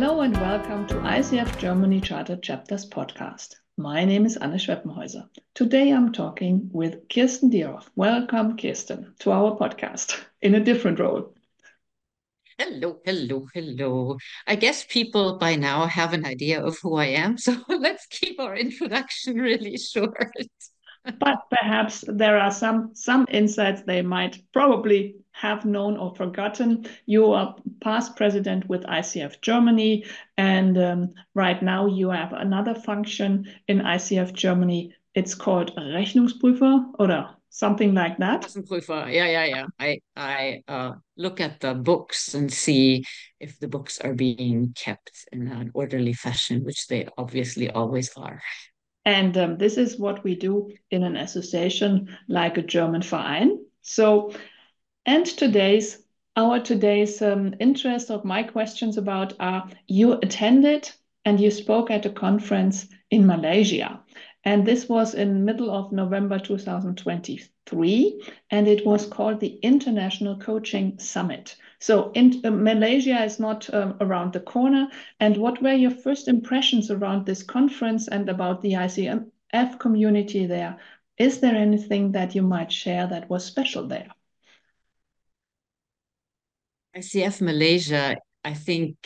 Hello and welcome to ICF Germany Charter Chapters podcast. My name is Anne Schweppenhäuser. Today I'm talking with Kirsten Dierolf. Welcome, Kirsten, to our podcast in a different role. Hello, hello, hello. I guess people by now have an idea of who I am, so let's keep our introduction really short. But perhaps there are some some insights they might probably have known or forgotten. You are past president with ICF Germany, and um, right now you have another function in ICF Germany. It's called Rechnungsprüfer oder something like that. Kassenprüfer. Yeah, yeah, yeah. I I uh, look at the books and see if the books are being kept in an orderly fashion, which they obviously always are. And um, this is what we do in an association like a German Verein. So, and today's our today's um, interest of my questions about are you attended and you spoke at a conference in Malaysia. And this was in middle of November 2023, and it was called the International Coaching Summit. So in, uh, Malaysia is not um, around the corner. And what were your first impressions around this conference and about the ICF community there? Is there anything that you might share that was special there? ICF Malaysia, I think,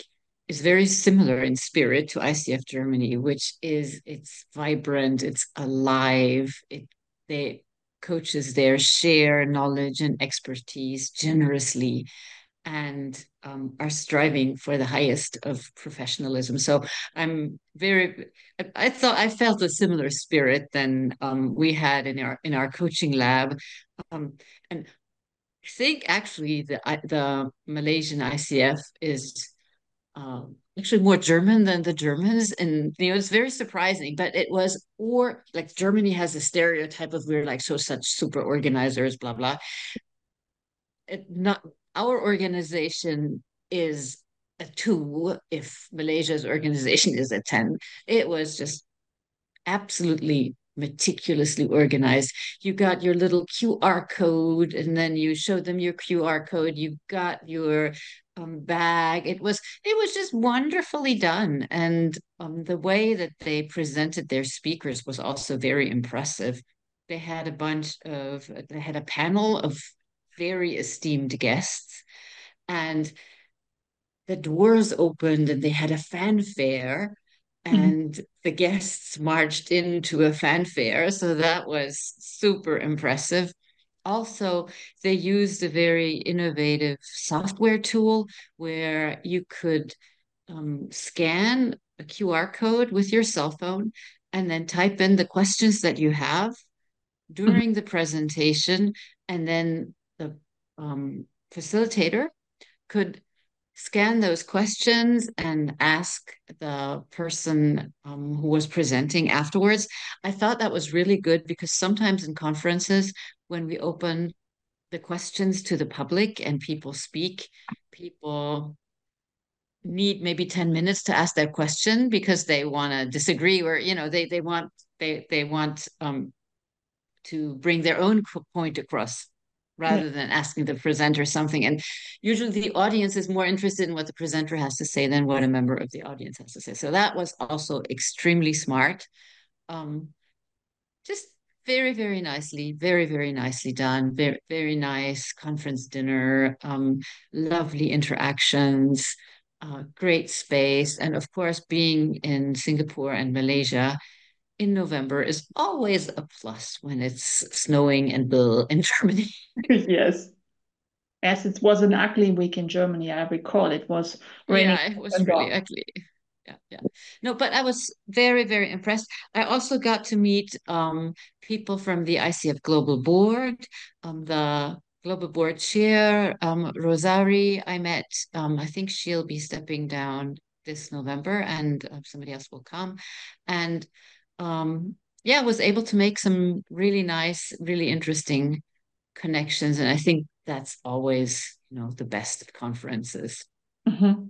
is very similar in spirit to ICF Germany, which is it's vibrant, it's alive. It they coaches there share knowledge and expertise generously and um, are striving for the highest of professionalism. So I'm very. I, thought I felt a similar spirit than um, we had in our in our coaching lab, um, and I think actually the the Malaysian ICF is. Um, actually more German than the Germans. And you know, it's very surprising, but it was or like Germany has a stereotype of we're like so such super organizers, blah blah. It not our organization is a two if Malaysia's organization is a 10. It was just absolutely meticulously organized. You got your little QR code and then you showed them your QR code. You got your um, bag. It was it was just wonderfully done. And um, the way that they presented their speakers was also very impressive. They had a bunch of they had a panel of very esteemed guests. And the doors opened and they had a fanfare mm-hmm. and mm-hmm. the guests marched into a fanfare. So that was super impressive. Also, they used a very innovative software tool where you could um, scan a QR code with your cell phone and then type in the questions that you have mm-hmm. during mm-hmm. the presentation. And then the um, facilitator could scan those questions and ask the person um, who was presenting afterwards. I thought that was really good because sometimes in conferences, when we open the questions to the public and people speak, people need maybe 10 minutes to ask their question because they want to disagree or you know they they want they they want um to bring their own point across rather than asking the presenter something. And usually the audience is more interested in what the presenter has to say than what a member of the audience has to say. So that was also extremely smart. Um, just very, very nicely, very, very nicely done. Very, very nice conference dinner, um, lovely interactions, uh, great space. And of course, being in Singapore and Malaysia, in November is always a plus when it's snowing and Bill in Germany. yes. As it was an ugly week in Germany, I recall it was raining. Yeah, it was really ugly. Yeah, yeah. No, but I was very, very impressed. I also got to meet um, people from the ICF Global Board, um, the Global Board Chair, um, Rosari. I met, um, I think she'll be stepping down this November and uh, somebody else will come. And um, yeah, was able to make some really nice, really interesting connections. And I think that's always, you know, the best of conferences. Mm-hmm.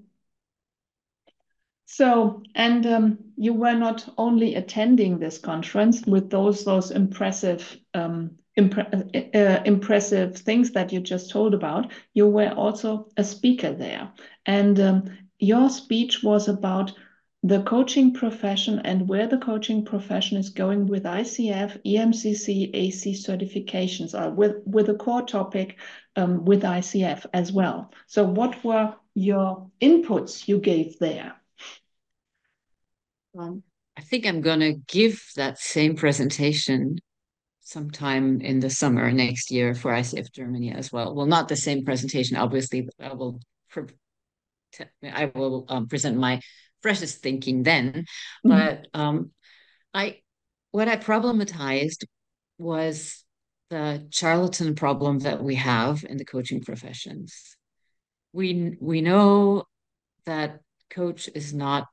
So, and um, you were not only attending this conference with those those impressive um, impre- uh, impressive things that you just told about. You were also a speaker there, and um, your speech was about the coaching profession and where the coaching profession is going with ICF, EMCC, AC certifications, are with, with a core topic um, with ICF as well. So, what were your inputs you gave there? Um, I think I'm going to give that same presentation sometime in the summer next year for ICF Germany as well. Well, not the same presentation, obviously. I will I will um, present my freshest thinking then. Mm-hmm. But um, I, what I problematized was the charlatan problem that we have in the coaching professions. We we know that coach is not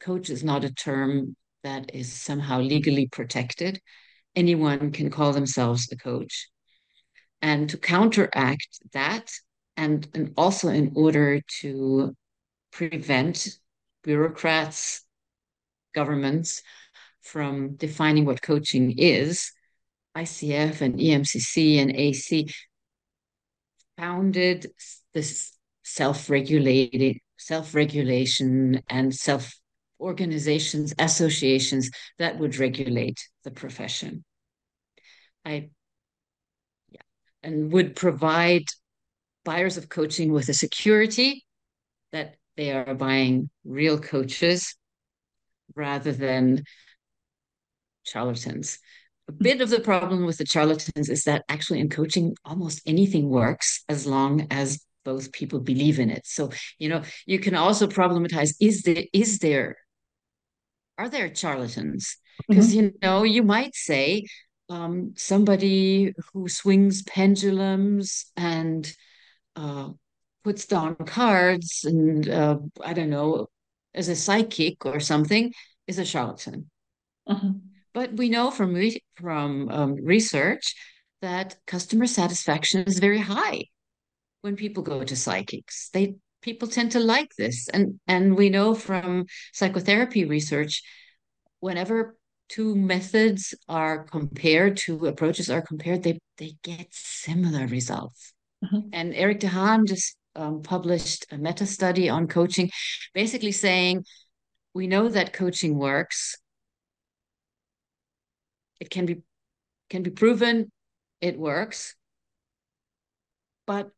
coach is not a term that is somehow legally protected. Anyone can call themselves a coach. And to counteract that, and, and also in order to prevent bureaucrats, governments from defining what coaching is, ICF and EMCC and AC founded this self-regulated self-regulation and self organizations associations that would regulate the profession. I yeah and would provide buyers of coaching with a security that they are buying real coaches rather than charlatans. A bit of the problem with the charlatans is that actually in coaching, almost anything works as long as both people believe in it. So, you know, you can also problematize is there, is there, are there charlatans? Because, mm-hmm. you know, you might say um, somebody who swings pendulums and uh, puts down cards and uh, I don't know, as a psychic or something, is a charlatan. Uh-huh. But we know from re- from um, research that customer satisfaction is very high when people go to psychics. They people tend to like this, and and we know from psychotherapy research, whenever two methods are compared, two approaches are compared, they they get similar results. Uh-huh. And Erik de Haan just um, published a meta study on coaching, basically saying we know that coaching works. It can be can be proven it works, but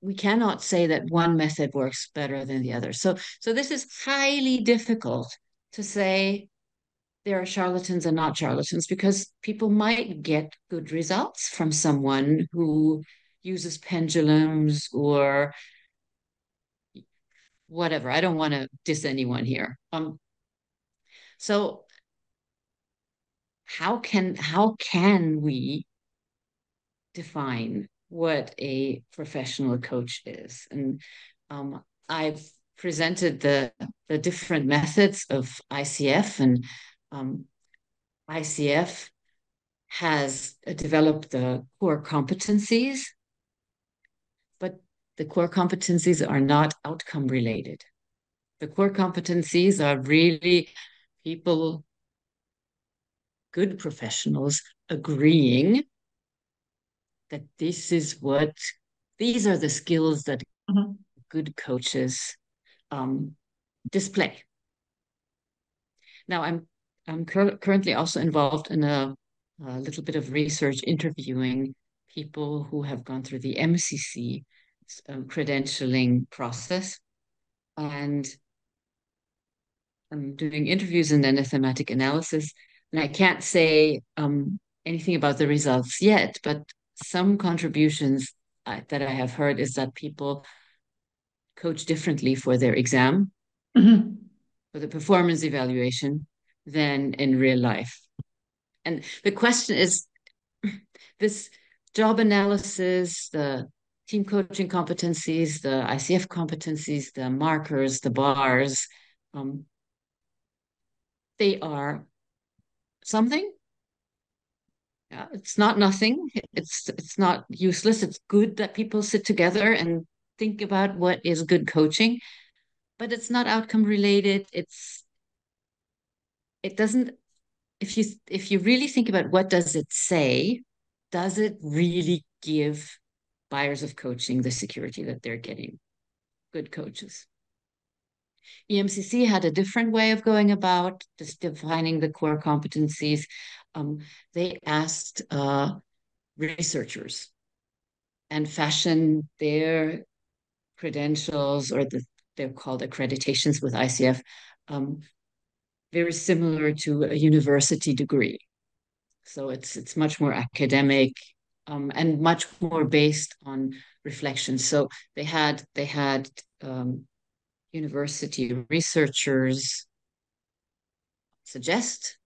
we cannot say that one method works better than the other. So so this is highly difficult to say there are charlatans and not charlatans because people might get good results from someone who uses pendulums or whatever. I don't want to diss anyone here. Um, so how can how can we define what a professional coach is? And um, I've presented the the different methods of ICF, and um, ICF has developed the core competencies the core competencies are not outcome related. The core competencies are really people, good professionals agreeing that this is what, these are the skills that mm-hmm. good coaches um, display. Now, I'm I'm cur- currently also involved in a, a, little bit of research interviewing people who have gone through the MCC um, credentialing process. And I'm doing interviews and then a thematic analysis. And I can't say um, anything about the results yet, but some contributions that I have heard is that people coach differently for their exam, mm-hmm. for the performance evaluation, than in real life. And the question is this job analysis, the team coaching competencies, the ICF competencies, the markers, the bars, um, they are something. Yeah, it's not nothing. It's it's not useless. It's good that people sit together and think about what is good coaching, but it's not outcome related. It's it doesn't if you if you really think about what does it say, does it really give buyers of coaching the security that they're getting good coaches EMCC had a different way of going about just defining the core competencies. Um, they asked uh, researchers and fashioned their credentials or the they're called accreditations with ICF, um, very similar to a university degree. So it's it's much more academic um, and much more based on reflection. So they had they had um, university researchers suggest,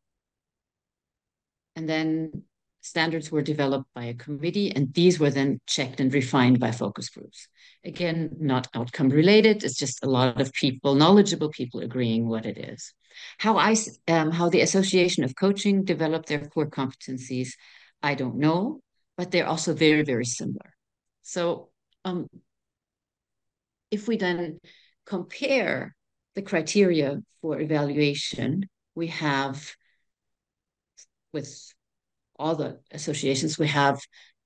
and then standards were developed by a committee, and these were then checked and refined by focus groups. Again, not outcome related. It's just a lot of people, knowledgeable people, agreeing what it is. How I um, how the Association of Coaching developed their core competencies, I don't know, but they're also very very similar. So um, if we then compare the criteria for evaluation, we have with all the associations, we have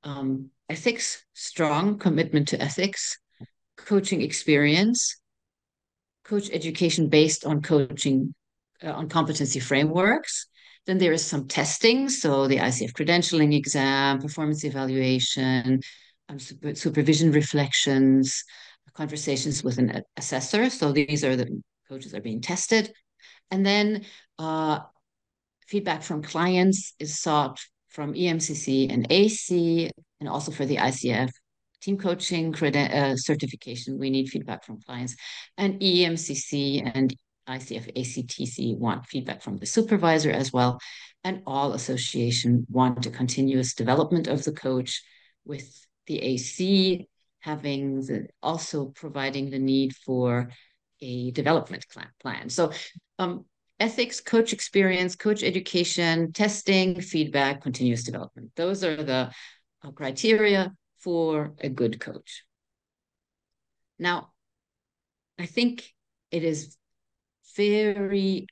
um, ethics, strong commitment to ethics, coaching experience, coach education based on coaching, uh, on competency frameworks. Then there is some testing, so the ICF credentialing exam, performance evaluation, um, super, supervision reflections, conversations with an assessor. So these are the coaches are being tested. And then uh, feedback from clients is sought from EMCC and AC, and also for the ICF team coaching uh, certification, we need feedback from clients. And EMCC and ICF ACTC want feedback from the supervisor as well. And all association want a continuous development of the coach with the AC having the, also providing the need for a development plan. So um, ethics, coach experience, coach education, testing, feedback, continuous development. Those are the uh, criteria for a good coach. Now, I think it is very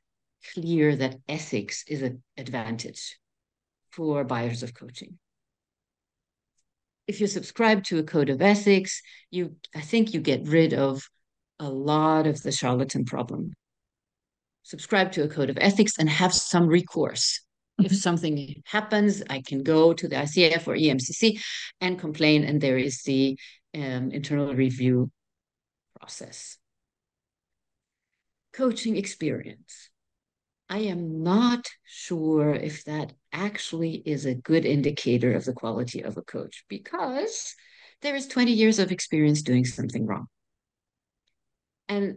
clear that ethics is an advantage for buyers of coaching. If you subscribe to a code of ethics, you I think you get rid of a lot of the charlatan problem subscribe to a code of ethics and have some recourse. Mm-hmm. If something happens, I can go to the ICF or EMCC and complain, and there is the um, internal review process. Coaching experience. I am not sure if that actually is a good indicator of the quality of a coach because there is 20 years of experience doing something wrong. And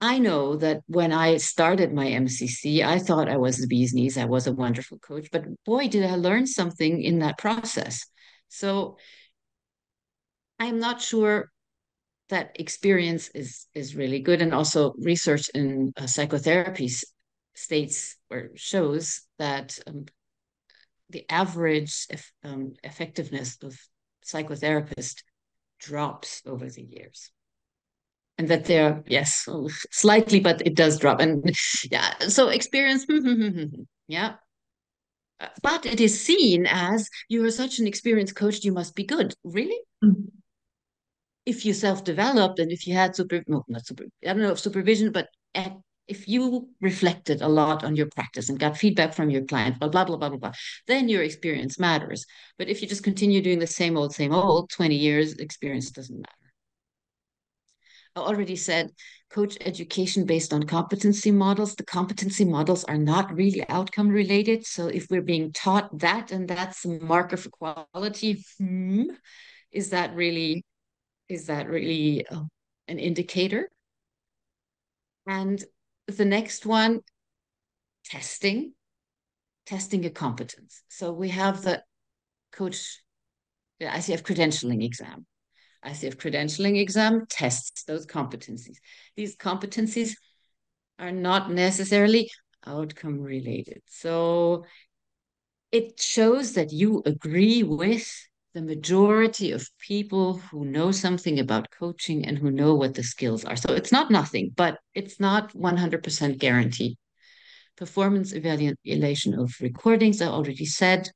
I know that when I started my MCC, I thought I was the bee's knees. I was a wonderful coach, but boy, did I learn something in that process. So I'm not sure that experience is is really good, and also research in uh, psychotherapy states or shows that um, the average um, effectiveness of psychotherapist drops over the years. And that they're yes slightly but it does drop. And yeah so experience yeah. But it is seen as you're such an experienced coach you must be good. Really? Mm-hmm. If you self-developed and if you had super no, not super i don't know if supervision but at, if you reflected a lot on your practice and got feedback from your client blah blah blah blah blah then your experience matters but if you just continue doing the same old same old 20 years experience doesn't matter I already said coach education based on competency models. The competency models are not really outcome related. So if we're being taught that and that's a marker for quality, hmm, is that really is that really uh, an indicator? And the next one, testing, testing a competence. So we have the coach, the ICF credentialing exam. ICF credentialing exam tests those competencies. These competencies are not necessarily outcome related. So it shows that you agree with the majority of people who know something about coaching and who know what the skills are. So it's not nothing, but it's not 100% guaranteed. Performance evaluation of recordings, I already said.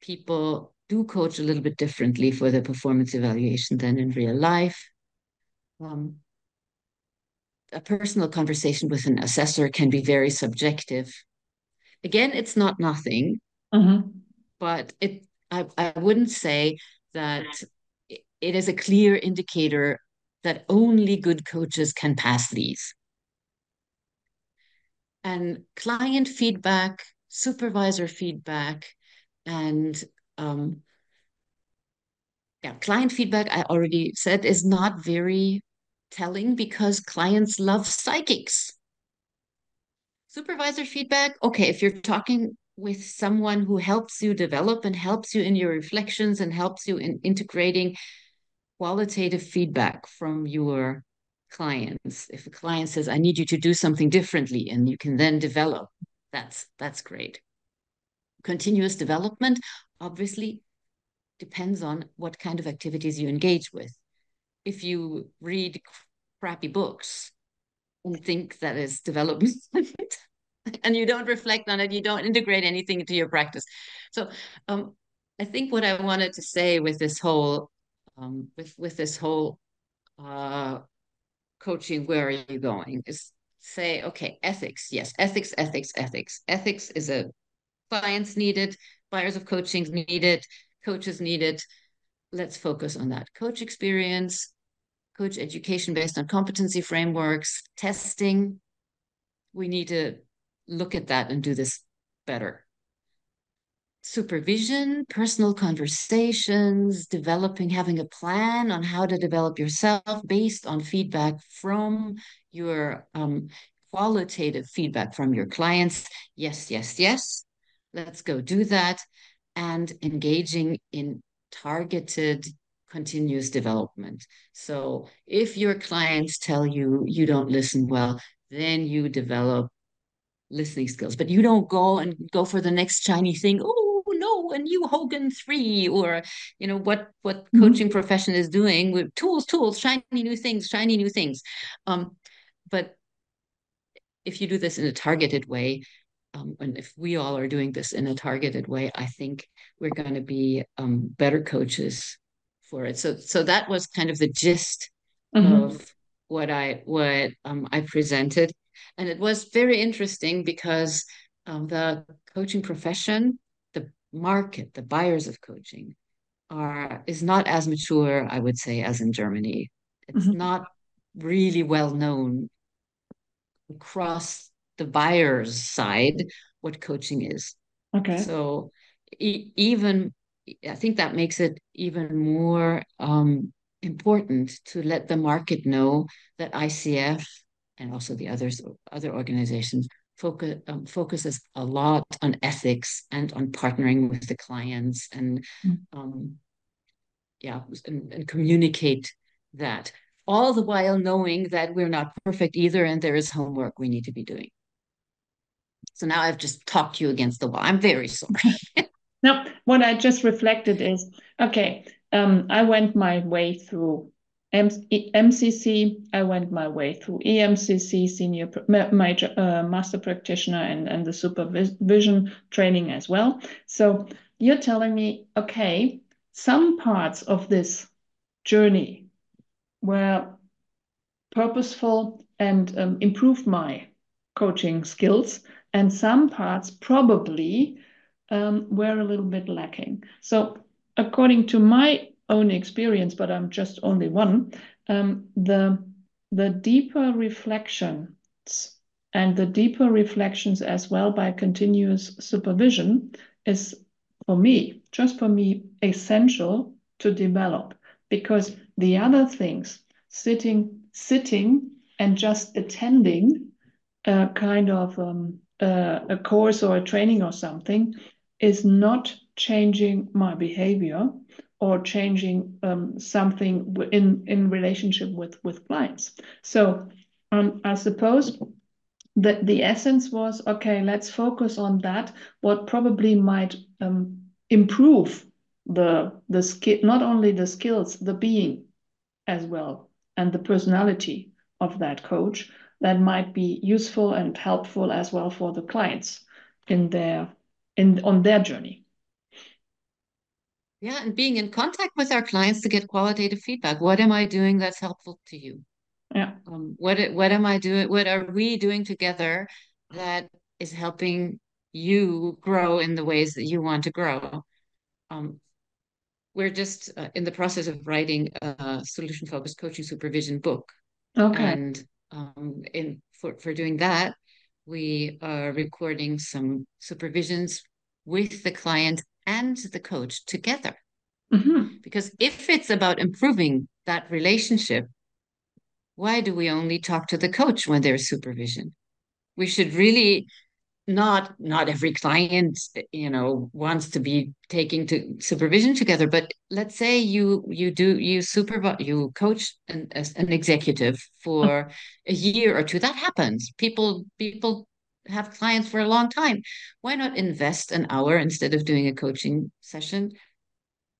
People do coach a little bit differently for the performance evaluation than in real life. Um, a personal conversation with an assessor can be very subjective. Again, it's not nothing, Mm-hmm. but it I, I wouldn't say that it is a clear indicator that only good coaches can pass these. And client feedback, supervisor feedback, and um, yeah, client feedback, I already said, is not very telling because clients love psychics. Supervisor feedback, okay, if you're talking with someone who helps you develop and helps you in your reflections and helps you in integrating qualitative feedback from your clients. If a client says, I need you to do something differently, and you can then develop, that's that's great. Continuous development obviously depends on what kind of activities you engage with. If you read crappy books and think that is development and you don't reflect on it, you don't integrate anything into your practice. So um, I think what I wanted to say with this whole um, with with this whole uh, coaching, where are you going? Is say, okay, ethics, yes, ethics, ethics, ethics. Ethics is a clients needed buyers of coaching need it, coaches need it. Let's focus on that. Coach experience, coach education based on competency frameworks, testing. We need to look at that and do this better. Supervision, personal conversations, developing, having a plan on how to develop yourself based on feedback from your um, qualitative feedback from your clients. Yes, yes, yes. Let's go do that. And engaging in targeted continuous development. So if your clients tell you you don't listen well, then you develop listening skills, but you don't go and go for the next shiny thing. Oh no, a new Hogan three, or you know what what mm-hmm. coaching profession is doing with tools, tools, shiny new things, shiny new things. Um, but if you do this in a targeted way, um, and if we all are doing this in a targeted way, I think we're going to be um, better coaches for it. So, so that was kind of the gist mm-hmm. of what I what um, I presented, and it was very interesting because um, the coaching profession, the market, the buyers of coaching, are is not as mature, I would say, as in Germany. It's mm-hmm. not really well known across the buyer's side what coaching is. Okay. So e- even I think that makes it even more um, important to let the market know that ICF and also the others other organizations focus um, focuses a lot on ethics and on partnering with the clients and mm. um, yeah and, and communicate that all the while knowing that we're not perfect either and there is homework we need to be doing so now I've just talked you against the wall. I'm very sorry. no, what I just reflected is okay, um, I went my way through M- MCC, I went my way through EMCC, senior major, uh, master practitioner, and, and the supervision training as well. So you're telling me, okay, some parts of this journey were purposeful and um, improved my coaching skills and some parts probably um, were a little bit lacking. So according to my own experience, but I'm just only one, um, the the deeper reflections and the deeper reflections as well by continuous supervision is for me, just for me, essential to develop. Because the other things, sitting, sitting and just attending a kind of um, uh, a course or a training or something is not changing my behavior or changing um, something in in relationship with with clients so um, i suppose that the essence was okay let's focus on that what probably might um, improve the the skill not only the skills the being as well and the personality of that coach that might be useful and helpful as well for the clients in their in on their journey. Yeah, and being in contact with our clients to get qualitative feedback. What am I doing that's helpful to you? Yeah. Um, what what am I doing? What are we doing together that is helping you grow in the ways that you want to grow? Um, we're just uh, in the process of writing a solution focused coaching supervision book. Okay. And um, in for for doing that, we are recording some supervisions with the client and the coach together. Mm-hmm. Because if it's about improving that relationship, why do we only talk to the coach when there's supervision? We should really not not every client you know wants to be taking to supervision together but let's say you you do you supervise you coach an, an executive for a year or two that happens people people have clients for a long time why not invest an hour instead of doing a coaching session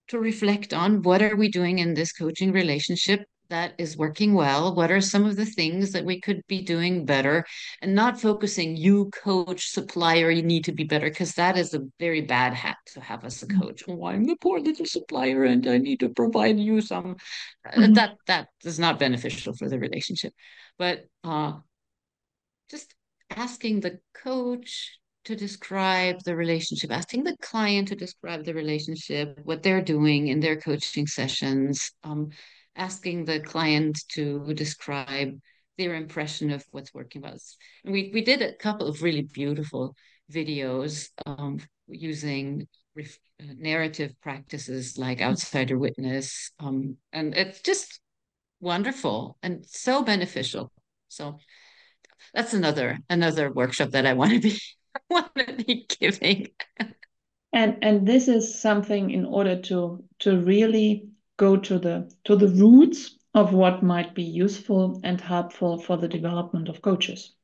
to reflect on what are we doing in this coaching relationship that is working well? What are some of the things that we could be doing better? And not focusing, you coach, supplier, you need to be better, because that is a very bad hat to have as a coach. Oh, I'm the poor little supplier and I need to provide you some. Uh, mm-hmm. That that is not beneficial for the relationship. But uh, asking the coach to describe the relationship, asking the client to describe the relationship, what they're doing in their coaching sessions, um, asking the client to describe their impression of what's working well. And we, we did a couple of really beautiful videos um, using ref- uh, narrative practices like outsider witness. Um, and it's just wonderful and so beneficial. So that's another another workshop that I want to be want to be giving. and and this is something in order to to really go to the to the roots of what might be useful and helpful for the development of coaches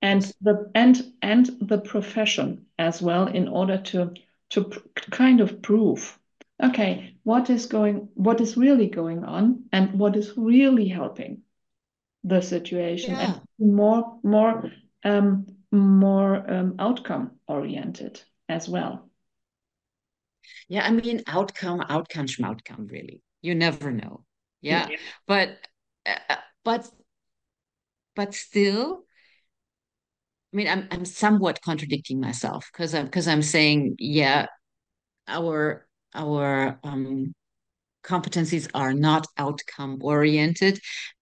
and the and and the profession as well in order to to kind of prove okay what is going what is really going on and what is really helping the situation yeah. and more more um more um, outcome oriented as well yeah, I mean, outcome, outcome, outcome. Really, you never know. Yeah, yeah. but uh, uh, but but still, I mean, I'm I'm somewhat contradicting myself because I'm because I'm saying, yeah, our our um competencies are not outcome oriented.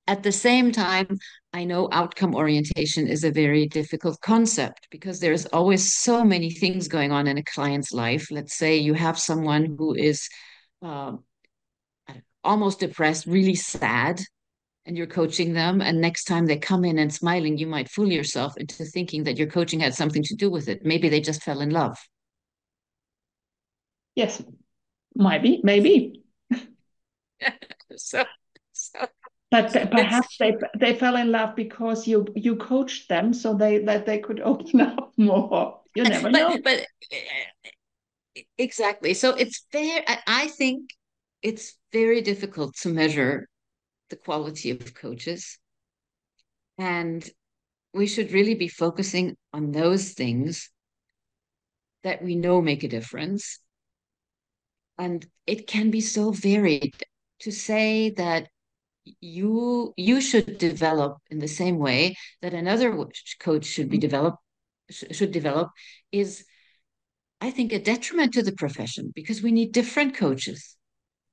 At the same time, I know outcome orientation is a very difficult concept because there's always so many things going on in a client's life. Let's say you have someone who is uh, almost depressed, really sad, and you're coaching them. And next time they come in and smiling, you might fool yourself into thinking that your coaching had something to do with it. Maybe they just fell in love. Yes, might be, maybe. so, so but perhaps they they fell in love because you you coached them so they that they could open up more. You never but, know. but eh, eh, exactly. So it's fair I think it's very difficult to measure the quality of coaches. And we should really be focusing on those things that we know make a difference. And it can be so varied to say that you you should develop in the same way that another coach should be mm-hmm. developed should develop is i think a detriment to the profession because we need different coaches.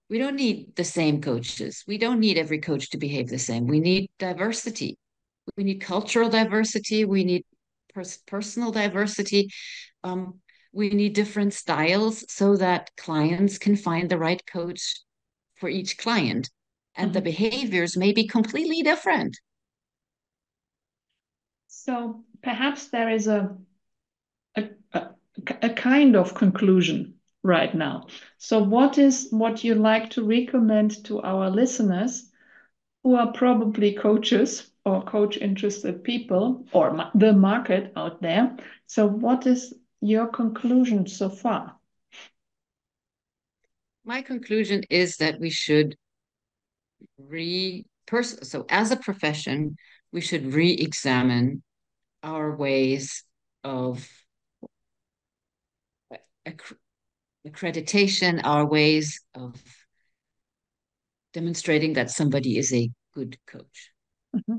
We don't need the same coaches. We don't need every coach to behave the same. We need diversity. We need cultural diversity. We need pers- personal diversity. Um, we need different styles so that clients can find the right coach for each client and mm-hmm. the behaviors may be completely different. So perhaps there is a, a, a, a kind of conclusion right now. So what is what you like to recommend to our listeners who are probably coaches or coach interested people or ma the market out there? So what is your conclusion so far? My conclusion is that we should re person so as a profession we should re-examine our ways of acc accreditation our ways of demonstrating that somebody is a good coach Mm-hmm.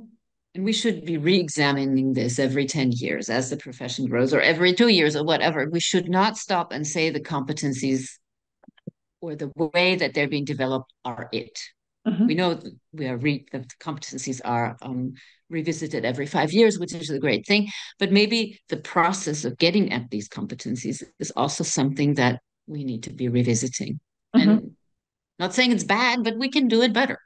And we should be re examining this every 10 years as the profession grows, or every two years, or whatever. We should not stop and say the competencies or the way that they're being developed are it. Mm-hmm. We know we are re- the competencies are um, revisited every five years, which is a great thing. But maybe the process of getting at these competencies is also something that we need to be revisiting. Mm-hmm. And not saying it's bad, but we can do it better.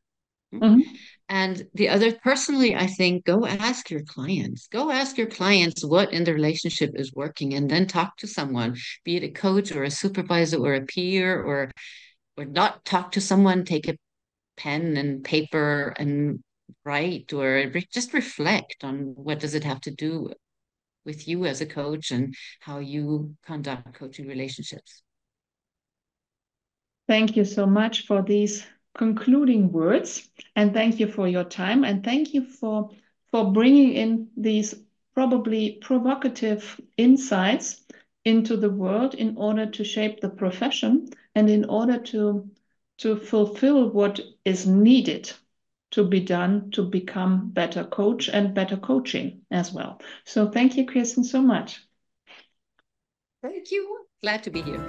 Mm-hmm. And the other, personally, I think go ask your clients. Go ask your clients what in the relationship is working, and then talk to someone, be it a coach or a supervisor or a peer, or or not talk to someone. Take a pen and paper and write, or re- just reflect on what does it have to do with you as a coach and how you conduct coaching relationships. Thank you so much for these concluding words and thank you for your time and thank you for for bringing in these probably provocative insights into the world in order to shape the profession and in order to to fulfill what is needed to be done to become better coach and better coaching as well. So thank you, Kirsten, so much. Thank you. Glad to be here.